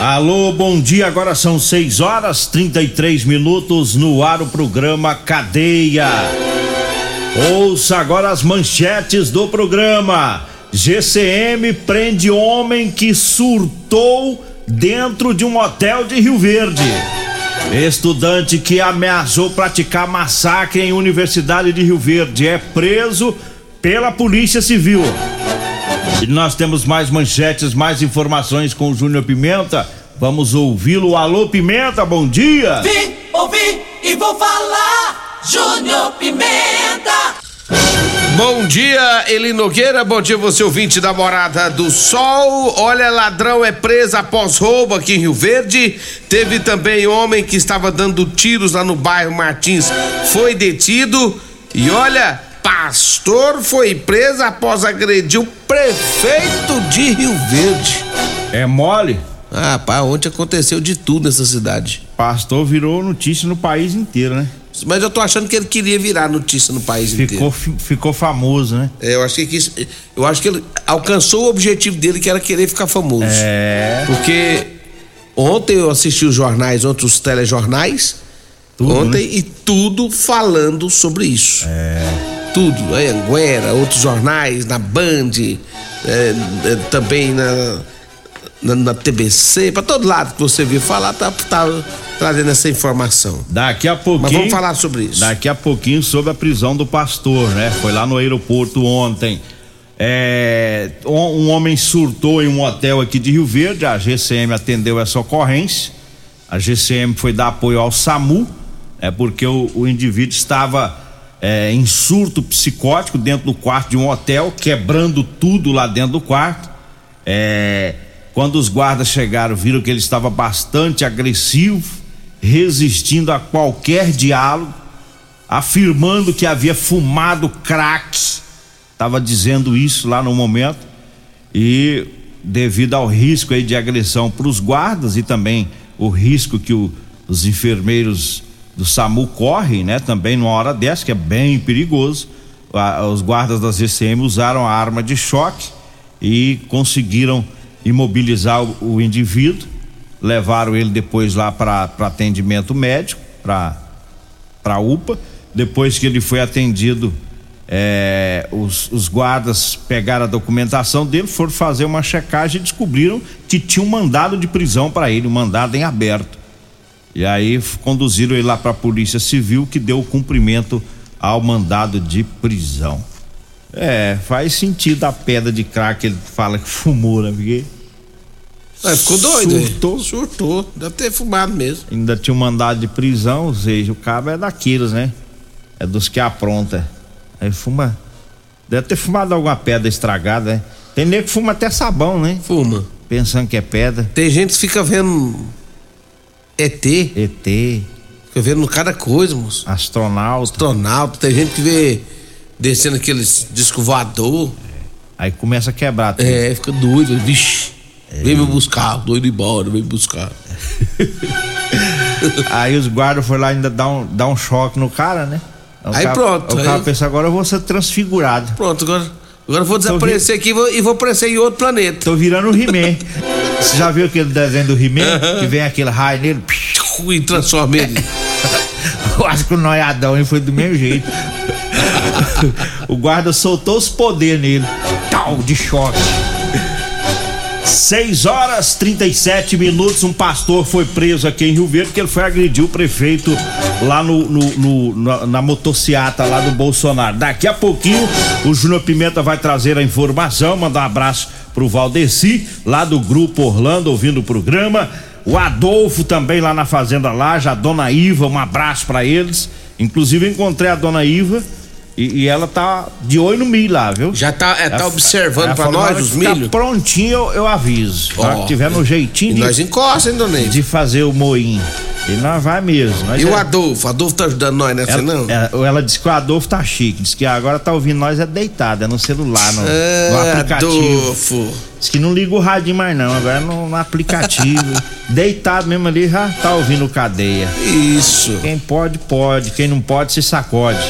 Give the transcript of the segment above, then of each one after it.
Alô, bom dia. Agora são 6 horas 33 minutos no ar o programa Cadeia. Ouça agora as manchetes do programa. GCM prende homem que surtou dentro de um hotel de Rio Verde. Estudante que ameaçou praticar massacre em Universidade de Rio Verde é preso pela Polícia Civil. E nós temos mais manchetes, mais informações com o Júnior Pimenta. Vamos ouvi-lo. Alô, Pimenta, bom dia! Vim, ouvi e vou falar. Júnior Pimenta. Bom dia, Eli Nogueira. Bom dia, você ouvinte da Morada do Sol. Olha, ladrão é preso após roubo aqui em Rio Verde. Teve também homem que estava dando tiros lá no bairro Martins, foi detido. E olha, pastor foi preso após agredir o prefeito de Rio Verde. É mole? Ah, pá, ontem aconteceu de tudo nessa cidade. Pastor virou notícia no país inteiro, né? Mas eu tô achando que ele queria virar notícia no país Ficou, inteiro. fi- ficou famoso, né? É, eu acho que quis, eu acho que ele alcançou o objetivo dele, que era querer ficar famoso. É. Porque ontem eu assisti os jornais, ontem os telejornais, Tudo, ontem né? e tudo falando sobre isso. É. Tudo, é, Anguera, outros jornais, na Band, é, é, também na, na, na TBC, pra todo lado que você viu falar, tá, tá trazendo essa informação. Daqui a pouquinho. Mas vamos falar sobre isso. Daqui a pouquinho sobre a prisão do pastor, né? Foi lá no aeroporto ontem. É, um um homem surtou em um hotel aqui de Rio Verde, a GCM atendeu essa ocorrência. A GCM foi dar apoio ao SAMU, é porque o, o indivíduo estava é, em surto psicótico dentro do quarto de um hotel, quebrando tudo lá dentro do quarto. É, quando os guardas chegaram, viram que ele estava bastante agressivo, resistindo a qualquer diálogo, afirmando que havia fumado crack. Estava dizendo isso lá no momento. E devido ao risco aí de agressão para os guardas e também o risco que o- os enfermeiros do SAMU correm, né? Também numa hora dessa, que é bem perigoso. a- os guardas da GCM usaram a arma de choque e conseguiram imobilizar o, o indivíduo, levaram ele depois lá para atendimento médico, para para UPA. Depois que ele foi atendido, é, os, os guardas pegaram a documentação dele, foram fazer uma checagem e descobriram que tinha um mandado de prisão para ele, um mandado em aberto. E aí conduziram ele lá para a Polícia Civil, que deu cumprimento ao mandado de prisão. É, faz sentido a pedra de crack ele fala que fumou, né? Porque Ah, ficou doido, hein? Surtou. Surtou. Deve ter fumado mesmo. ainda tinha um mandado de prisão, ou seja, o cabo é daqueles, né? É dos que apronta. Aí fuma. Deve ter fumado alguma pedra estragada, né? Tem nego que fuma até sabão, né? Fuma. Pensando que é pedra. Tem gente que fica vendo ET, ET, fica vendo cada coisa, moço. astronauta. Astronauta, tem gente que vê descendo aqueles disco voador. Aí começa a quebrar. tudo. É, fica doido, vixe. Vem me buscar, doido embora, vem me buscar. Aí os guardas foram lá ainda dar um, dar um choque no cara, né? O Aí cara- pronto, O aí- cara pensa, agora eu vou ser transfigurado. Pronto, agora, agora eu vou desaparecer aqui e vou, e vou aparecer em outro planeta. Tô virando o He-Man. Você já viu aquele desenho do He-Man? Que vem aquele raio nele. E transforma ele. Eu acho que o noiadão foi do mesmo jeito. o guarda soltou os poderes nele. Tal, de choque. 6 horas 37 minutos. Um pastor foi preso aqui em Rio Verde porque ele foi agredir o prefeito lá no, no, no na, na motociata lá do Bolsonaro. Daqui a pouquinho o Júnior Pimenta vai trazer a informação. Mandar um abraço pro Valdeci, lá do Grupo Orlando, ouvindo o programa. O Adolfo também lá na Fazenda Laja, a Dona Iva, um abraço para eles. Inclusive encontrei a Dona Iva e, e, ela tá de olho no milho lá, viu? Já tá, é, tá observando pra nós os milho? Tá prontinho, eu, eu aviso. Oh, que tiver no jeitinho de, nós encosta, hein, dona De fazer o moinho. E nós vai mesmo. e é, o Adolfo? Adolfo tá ajudando nós nessa, ela, não? Ela, ela disse que o Adolfo tá chique. Diz que agora tá ouvindo nós é deitado, é no celular, no, é, no aplicativo. Adolfo. Diz que não liga o rádio mais não, agora é no, no aplicativo. deitado mesmo ali, já tá ouvindo cadeia. Isso. Quem pode, pode. Quem não pode, se sacode.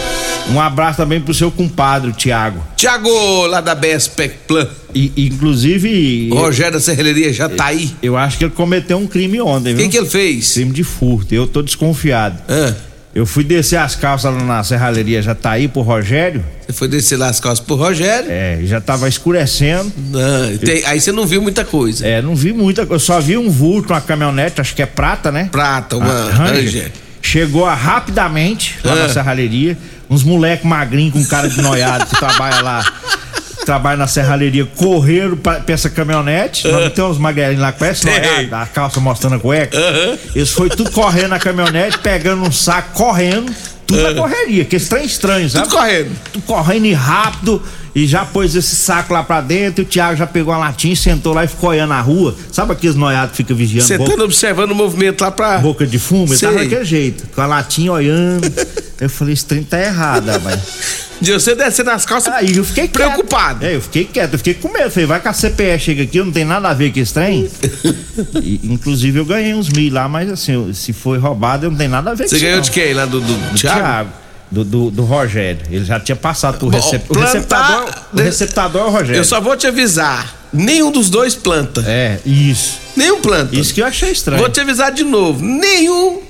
Um abraço também pro seu compadre, Tiago. Tiago, lá da Bespec Plan. E, inclusive. O Rogério da Serralheria já tá aí. Eu acho que ele cometeu um crime ontem, viu? O que, que ele fez? Crime de furto. Eu tô desconfiado. Ah. Eu fui descer as calças lá na serralheria, já tá aí pro Rogério. Você foi descer lá as calças pro Rogério? É, já tava escurecendo. Ah, tem, aí você não viu muita coisa. É, não vi muita coisa. Eu só vi um vulto, uma caminhonete, acho que é prata, né? Prata, uma Ranger. Ranger. Chegou rapidamente lá ah. na serralheria uns moleque magrinho com cara de noiado que trabalha lá, trabalha na serralheria, correram pra, pra essa caminhonete. Uhum. Não tem uns magrinhos lá, conhece noiado, a calça mostrando a cueca. Uhum. Eles foi tudo correndo na caminhonete, pegando um saco, correndo. Tudo uhum. na correria, que estranho estranho, sabe? Tudo correndo. Tudo correndo e rápido e já pôs esse saco lá pra dentro e o Thiago já pegou a latinha, sentou lá e ficou olhando a rua. Sabe aqueles noiados que ficam vigiando? Você tá observando o movimento lá pra. Boca de fumo, ele tava daquele jeito, com a latinha olhando. eu falei, esse trem tá errado, rapaz. De você descer nas calças. Aí eu fiquei preocupado. É, eu fiquei quieto, eu fiquei com medo. Falei, vai que a CPE chega aqui, não tem nada a ver com esse trem. e, inclusive eu ganhei uns mil lá, mas assim, se foi roubado, eu não tem nada a ver com isso. Você ganhou de quem? Lá do, do, do Thiago? Thiago do, do, do, Rogério. Ele já tinha passado pro recep... o receptador. O receptador é o Rogério. Eu só vou te avisar. Nenhum dos dois planta. É, isso. Nenhum planta. Isso que eu achei estranho. Vou te avisar de novo. Nenhum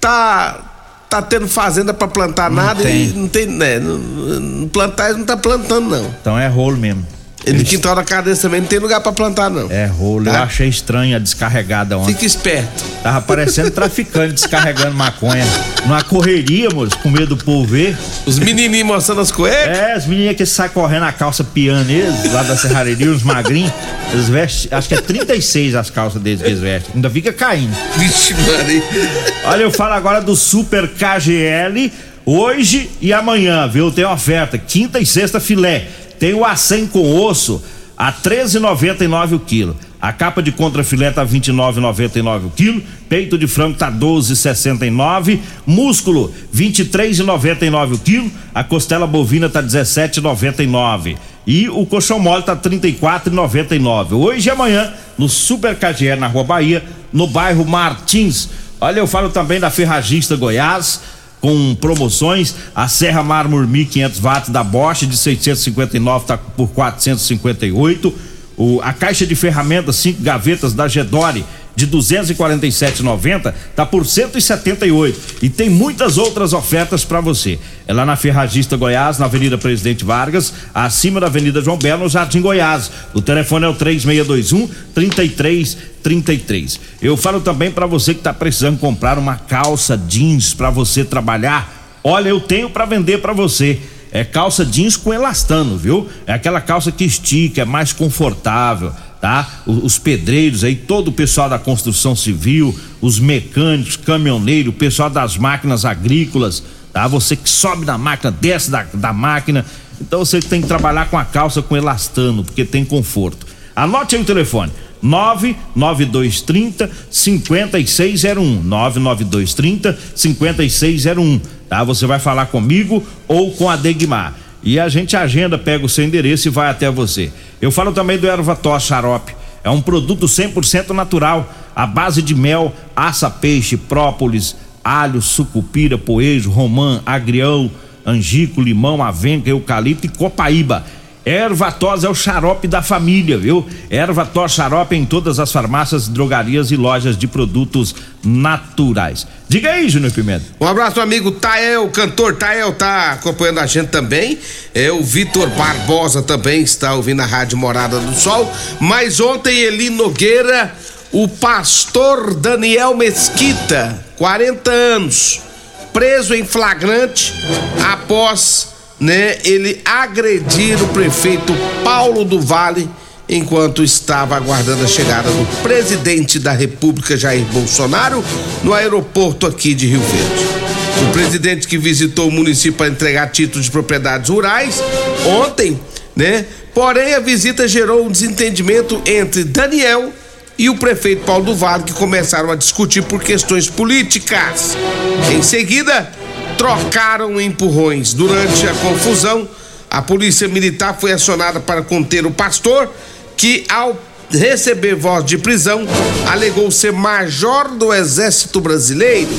tá tá tendo fazenda para plantar não nada tem. e não tem, né, não, não plantar não tá plantando não. Então é rolo mesmo. E no quintal da casa desse também não tem lugar pra plantar, não. É rolo. Tá? Eu achei estranho a descarregada ontem. Fica esperto. Tava parecendo traficante descarregando maconha. Numa correria, moço, com medo do povo ver. Os menininhos mostrando as cuecas? É, os menininhos que saem correndo a calça piano eles, lá da serraria, os magrinhos. Eles vestem, acho que é 36 as calças deles que eles vestem. Ainda fica caindo. Vixe, Maria. Olha, eu falo agora do Super KGL. Hoje e amanhã, viu? Tem oferta. Quinta e sexta filé tem o A100 com osso a 13,99 o quilo. A capa de contrafilé tá 29,99 o quilo, peito de frango tá 12,69, músculo 23,99 o quilo, a costela bovina tá 17,99 e o colchão mole tá 34,99. Hoje e amanhã no Super KGE na Rua Bahia, no bairro Martins. Olha, eu falo também da Ferragista Goiás com promoções. A Serra Mármore 1500 watts da Bosch de 659 está por 458. O, a caixa de ferramentas, cinco gavetas da Gedore de 247,90 tá por 178 e tem muitas outras ofertas para você. É lá na Ferragista Goiás, na Avenida Presidente Vargas, acima da Avenida João Belo, no Jardim Goiás. O telefone é o 3621 3333. Eu falo também para você que tá precisando comprar uma calça jeans para você trabalhar. Olha, eu tenho para vender para você é calça jeans com elastano, viu? É aquela calça que estica, é mais confortável tá? Os pedreiros aí, todo o pessoal da construção civil, os mecânicos, caminhoneiro, o pessoal das máquinas agrícolas, tá? Você que sobe na máquina, desce da, da máquina, então você tem que trabalhar com a calça com elastano, porque tem conforto. Anote aí o telefone. 99230 5601 99230 5601 tá? Você vai falar comigo ou com a Degmar e a gente agenda, pega o seu endereço e vai até você. Eu falo também do erva tos xarope. É um produto 100% natural, à base de mel, aça peixe, própolis, alho, sucupira, poejo, romã, agrião, angico, limão, avenca, eucalipto e copaíba. Erva tos é o xarope da família, viu? Erva tos xarope em todas as farmácias, drogarias e lojas de produtos naturais. Diga aí, Júnior Pimenta. Um abraço, amigo Tael, cantor Tael tá acompanhando a gente também. É o Vitor Barbosa também está ouvindo a Rádio Morada do Sol. Mas ontem Eli Nogueira, o pastor Daniel Mesquita, 40 anos, preso em flagrante após né, ele agredir o prefeito Paulo do Vale enquanto estava aguardando a chegada do presidente da República Jair Bolsonaro no aeroporto aqui de Rio Verde. O presidente que visitou o município para entregar títulos de propriedades rurais ontem, né? Porém a visita gerou um desentendimento entre Daniel e o prefeito Paulo do Vale que começaram a discutir por questões políticas. Em seguida, trocaram empurrões. Durante a confusão, a polícia militar foi acionada para conter o pastor, que ao receber voz de prisão, alegou ser major do Exército Brasileiro.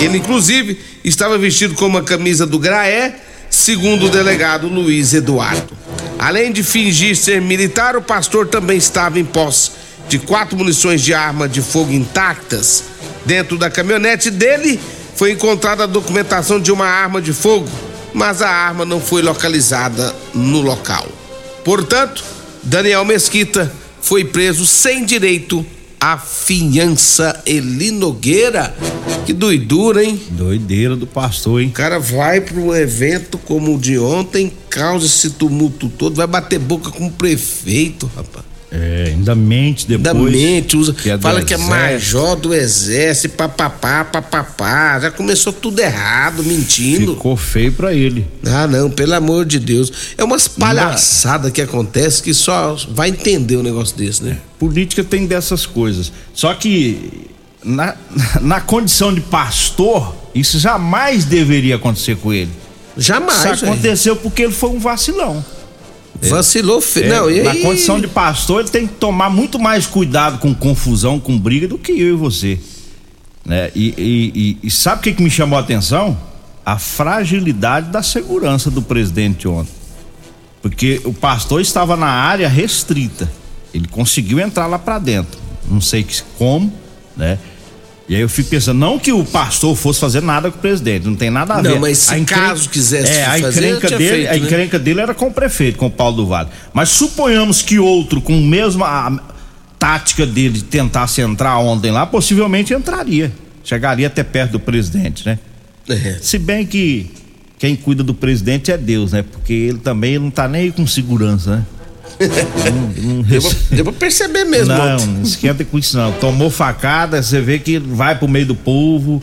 Ele, inclusive, estava vestido com uma camisa do Graé, segundo o delegado Luiz Eduardo. Além de fingir ser militar, o pastor também estava em posse de quatro munições de arma de fogo intactas. Dentro da caminhonete dele foi encontrada a documentação de uma arma de fogo, mas a arma não foi localizada no local. Portanto, Daniel Mesquita foi preso sem direito à fiança Eli Nogueira. Que doidura, hein? Doideira do pastor, hein? O cara vai para um evento como o de ontem, causa esse tumulto todo, vai bater boca com o prefeito, rapaz. É, ainda mente depois. Ainda mente, usa, que é fala que é major do exército, papapá, papapá. Já começou tudo errado, mentindo. Ficou feio pra ele. Ah, não, pelo amor de Deus. É umas palhaçadas que acontece que só vai entender um negócio desse, né? Política tem dessas coisas. Só que na, na condição de pastor, isso jamais deveria acontecer com ele. Jamais. Isso aconteceu porque ele foi um vacilão. Vacilou feio. É, não, e na condição de pastor, ele tem que tomar muito mais cuidado com confusão, com briga, do que eu e você. Né? E, e- e- e sabe o que, que me chamou a atenção? A fragilidade da segurança do presidente ontem. Porque o pastor estava na área restrita. Ele conseguiu entrar lá para dentro. Não sei como, né? E aí eu fico pensando, não que o pastor fosse fazer nada com o presidente, não tem nada a Não, ver. mas se encren- caso quisesse é, a fazer, encrenca dele, feito, a né? encrenca dele era com o prefeito, com o Paulo do Vale. Mas suponhamos que outro com a mesma tática dele de tentasse entrar ontem lá, possivelmente entraria. Chegaria até perto do presidente, né? É. Se bem que quem cuida do presidente é Deus, né? Porque ele também não tá nem aí com segurança, né? Não- não rece- deu pra perceber mesmo. não, não esquenta com isso não. Tomou facada, você vê que vai pro meio do povo.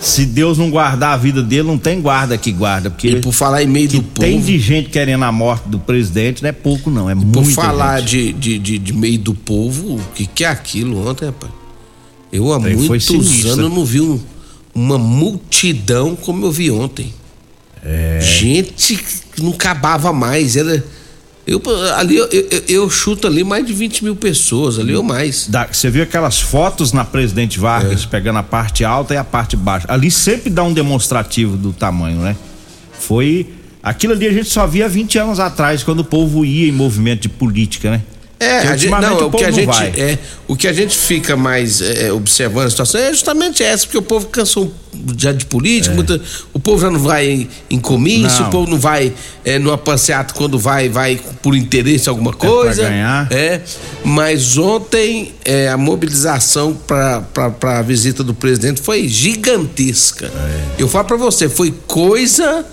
Se Deus não guardar a vida dele, não tem guarda que guarda. Porque E por falar em meio do povo. tem de gente querendo a morte do presidente, não é pouco não, é Por muito falar gente. de, de, de, de meio do povo, o que, que é aquilo ontem, rapaz? Eu há Aí muitos anos não vi um- uma multidão como eu vi ontem. É. Gente que não acabava mais. Era. Eu, ali, eu, eu, eu chuto ali mais de 20 mil pessoas, ali ou mais. Da- Você viu aquelas fotos na Presidente É. Vargas pegando a parte alta e a parte baixa. Ali sempre dá um demonstrativo do tamanho, né? Foi. Aquilo ali a gente só via 20 anos atrás, quando o povo ia em movimento de política, né? É, a gente, não, o povo que a gente vai. é, o que a gente fica mais é, observando a situação é justamente essa, porque o povo cansou já de política, muita- o povo já não vai em, em comício, É. Não. o povo não vai é, numa passeata quando vai, vai por interesse em alguma coisa. ganhar. É, mas ontem é, a mobilização para a visita do presidente foi gigantesca. É. Eu falo para você, foi coisa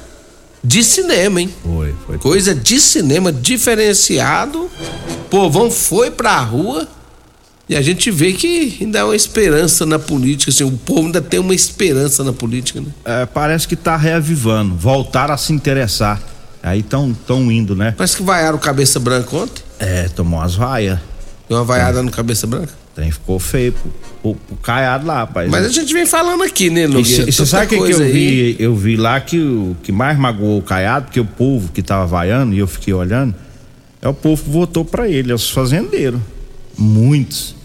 de cinema, hein? Foi, foi. Coisa de cinema diferenciado. O povão foi pra rua e a gente vê que ainda há uma esperança na política. Assim, o povo ainda tem uma esperança na política, né? É, parece que tá reavivando, voltaram a se interessar. Aí tão, tão indo, né? Parece que vaiaram o cabeça branca ontem. É, tomou umas vaias. Deu uma vaiada no cabeça branca. Tem, ficou feio pro, pro, pro caiado lá, rapaz. Mas a gente vem falando aqui, né, Nogueira? E você sabe o que, que eu aí. vi? Eu vi lá que o que mais magoou o Caiado, porque o povo que tava vaiando, e eu fiquei olhando, é o povo que votou pra ele, é os fazendeiros. Muitos.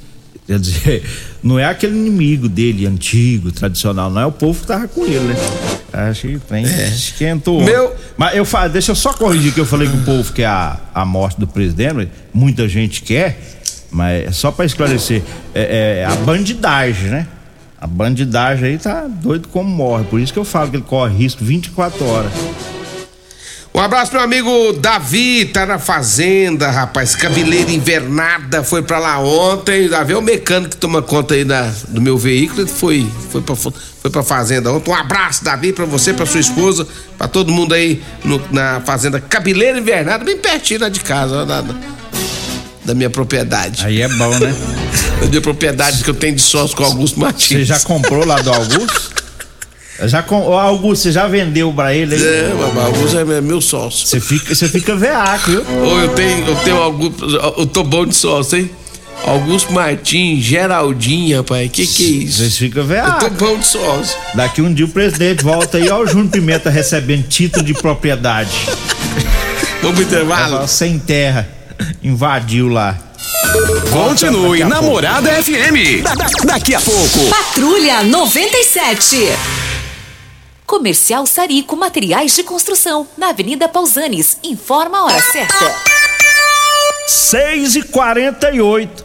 Quer dizer, não é aquele inimigo dele, antigo, tradicional, não é o povo que tava com ele, né? Acho que tem. Esquentou. Meu- Mas eu deixa eu só corrigir que eu falei que o povo quer a, a morte do presidente. Muita gente quer, mas é só pra esclarecer. É, é a bandidagem, né? A bandidagem aí tá doido como morre. Por isso que eu falo que ele corre risco 24 horas. Um abraço, meu amigo Davi, tá na fazenda, rapaz. Cabeleira invernada, foi pra lá ontem. Davi é o mecânico que toma conta aí da, do meu veículo. Foi, foi, pra, foi pra fazenda ontem. Um abraço, Davi, pra você, pra sua esposa, pra todo mundo aí no- na fazenda Cabeleira Invernada, bem pertinho lá de casa, ó, da minha propriedade. Aí é bom, né? Da minha propriedade que eu tenho de sócio com o Augusto Martins. Você já comprou lá do Augusto? Já com... Ô, Augusto, você já vendeu pra ele aí? É, mas o Augusto é meu sócio. Você fica, você fica veaco, viu? Ô, eu tenho, eu tenho Augusto, eu tô bom de sócio, hein? Augusto Martins, Geraldinho, rapaz, que que é isso? Vocês ficam Eu veaco. tô bom de sócio. Daqui um dia o presidente volta aí, ó, o Júnior Pimenta recebendo título de propriedade. Vamos pro intervalo? Ela sem terra. Invadiu lá. Continue. Namorada FM. Da- da- daqui a pouco. Patrulha 97. Comercial Sarico Materiais de Construção, na Avenida Pausanes. Informa a hora certa. 6 e 48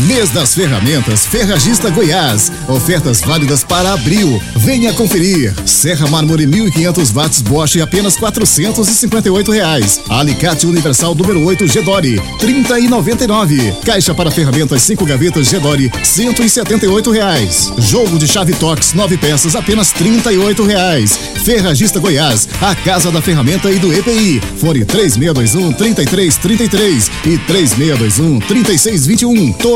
Mês das Ferramentas Ferragista Goiás. Ofertas válidas para abril. Venha conferir. Serra Mármore 1500 watts Bosch apenas 458 reais. Alicate Universal número 8 Gedore 30 e 99. Caixa para ferramentas 5 gavetas Gedore 178 reais. Jogo de chave Tox 9 peças apenas 38 reais. Ferragista Goiás, a casa da ferramenta e do EPI. Fone 3621 3333 e 3621 3621.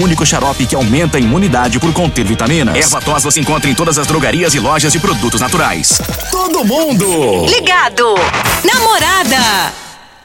único xarope que aumenta a imunidade por conter vitaminas. Erva tos você encontra em todas as drogarias e lojas de produtos naturais. Todo mundo. Ligado. Namorada.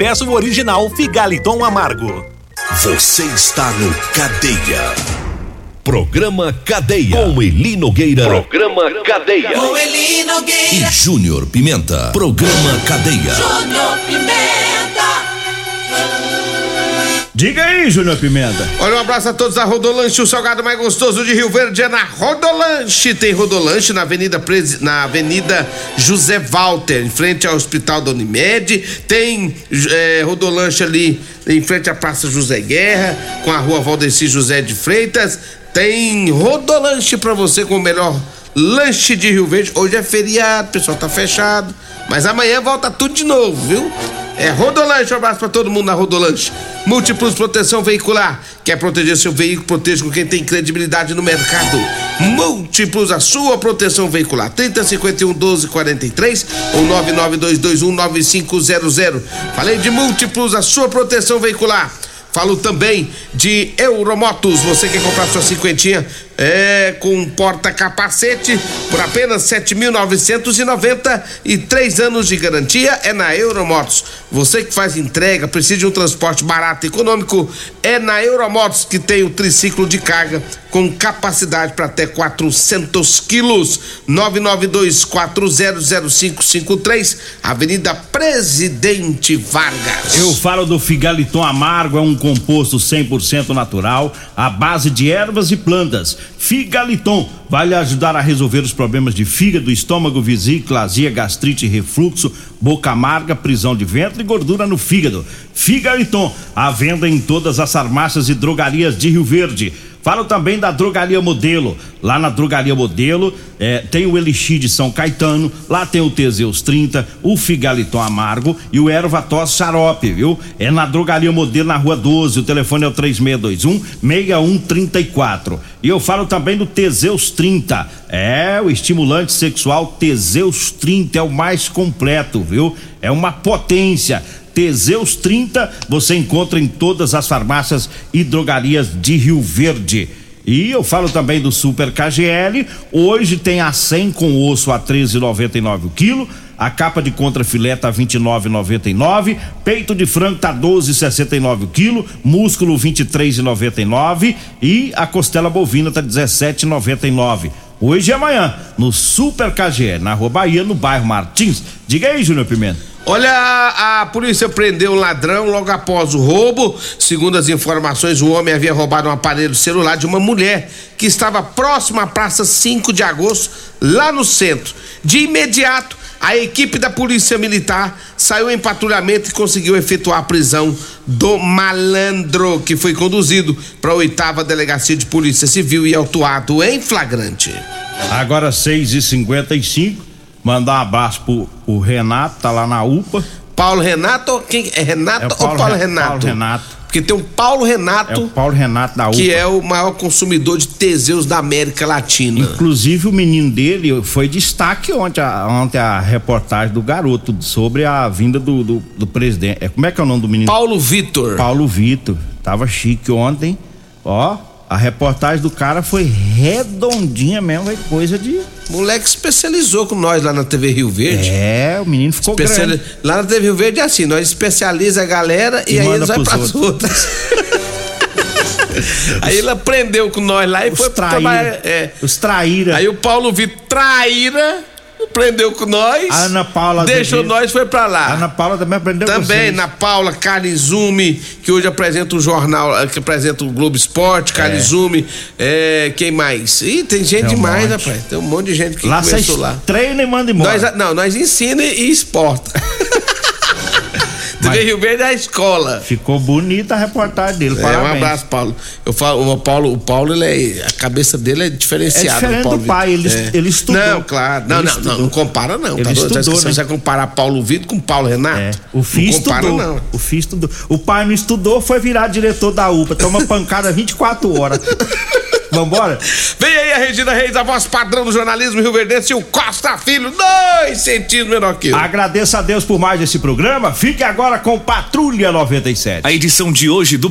peça o original Figaliton Amargo. Você está no Cadeia. Programa Cadeia. Com Eli Nogueira. Programa Cadeia. Com Eli Nogueira. E Júnior Pimenta. Programa Cadeia. Júnior Pimenta. Diga aí, Júnior Pimenta. Olha, um abraço a todos da Rodolanche, o salgado mais gostoso de Rio Verde é na Rodolanche. Tem Rodolanche na Avenida, Presi... na Avenida José Walter, em frente ao Hospital da Unimed. Tem é, Rodolanche ali em frente à Praça José Guerra, com a rua Valdeci José de Freitas. Tem Rodolanche pra você com o melhor lanche de Rio Verde. Hoje é feriado, o pessoal tá fechado. Mas amanhã volta tudo de novo, viu? É Rodolanche, um abraço pra todo mundo na Rodolanche. Múltiplos Proteção Veicular. Quer proteger seu veículo? Proteja com quem tem credibilidade no mercado. Múltiplos, a sua proteção veicular. 3051 1243 ou 99221 9500. Falei de múltiplos, a sua proteção veicular. Falo também de Euromotos. Você quer comprar sua cinquentinha é, com porta-capacete por apenas 7.990 e três anos de garantia é na Euromotos. Você que faz entrega, precisa de um transporte barato e econômico, é na Euromotos que tem o triciclo de carga com capacidade para até 400 quilos. 992400553, Avenida Presidente Vargas. Eu falo do Figaliton Amargo, é um composto 100% natural, à base de ervas e plantas. Figaliton vai lhe ajudar a resolver os problemas de fígado, estômago, vesícula, azia, gastrite, refluxo, boca amarga, prisão de ventre e gordura no fígado. Figaliton, à venda em todas as farmácias e drogarias de Rio Verde. Falo também da Drogaria Modelo. Lá na Drogaria Modelo é, tem o Elixir de São Caetano, lá tem o Teseus 30, o Figaliton Amargo e o Ervatos Xarope, viu? É na Drogaria Modelo na Rua 12, o telefone é o 3621 6134. E eu falo também do Teseus 30. É, o estimulante sexual Teseus 30 é o mais completo, viu? É uma potência. Teseus 30 você encontra em todas as farmácias e drogarias de Rio Verde. E eu falo também do Super KGL. Hoje tem a 100 com osso a 13,99 o quilo. A capa de contrafilé tá 29,99, peito de frango tá 12,69 o quilo, músculo 23,99 e a costela bovina tá 17,99. Hoje e amanhã no Super KGL, na Rua Bahia, no bairro Martins. Diga aí, Júnior Pimenta. Olha, a, polícia prendeu um ladrão logo após o roubo. Segundo as informações, o homem havia roubado um aparelho celular de uma mulher que estava próxima à Praça 5 de Agosto, lá no centro. De imediato, a equipe da Polícia Militar saiu em patrulhamento e conseguiu efetuar a prisão do malandro, que foi conduzido para a oitava delegacia de Polícia Civil e autuado em flagrante. Agora 6 e 55 Mandar um abraço pro, pro Renato, tá lá na UPA. Paulo Renato, quem é Renato É o ou Paulo Paulo Re- Renato? Paulo Renato. Porque tem um Paulo Renato, É o Paulo Renato da UPA. que é o maior consumidor de Teseus da América Latina. Inclusive o menino dele foi destaque ontem a, ontem a reportagem do garoto sobre a vinda do, do, do presidente. É, como é que é o nome do menino? Paulo Vitor. Paulo Vitor. Tava chique ontem. Ó, a reportagem do cara foi redondinha mesmo, foi coisa de. Moleque especializou com nós lá na TV Rio Verde. É, o menino ficou Especiali- grande. Lá na TV Rio Verde é assim, nós especializa a galera e, E aí eles vai pras outras. aí ele aprendeu com nós lá e Os foi traíra. trabalhar. É. Os traíra. Aí o Paulo Vitor traíra, aprendeu com nós. A Ana Paula Deixou nós, foi pra lá. A Ana Paula também aprendeu com Também vocês. na Paula Carizume, que hoje apresenta o jornal, eh, que apresenta o Globo Esporte, Carizume, é, quem mais? Ih, tem gente Tem um demais, monte. rapaz. Tem um monte de gente que Lá começou lá. treina e manda embora. Nós, não, nós ensina e exporta. TV Rio Verde é a escola. Ficou bonita a reportagem dele. É, parabéns. um abraço, Paulo. Eu falo, o Paulo, o Paulo, ele é, a cabeça dele é diferenciada. É diferente o Paulo do pai, ele- ele estudou. Não, claro. Não, não, não, não compara não. Ele tá doido? estudou, Você né? vai comparar Paulo Vitor com Paulo Renato? O filho não compara, estudou. não. O filho estudou. O pai não estudou, foi virar diretor da UPA. Toma pancada 24 horas. Vambora? Vem aí a Regina Reis, a voz padrão do jornalismo Rio Verdense e o Costa Filho, dois centímetros menor que eu. Agradeço a Deus por mais esse programa. Fique agora com Patrulha 97. A edição de hoje do programa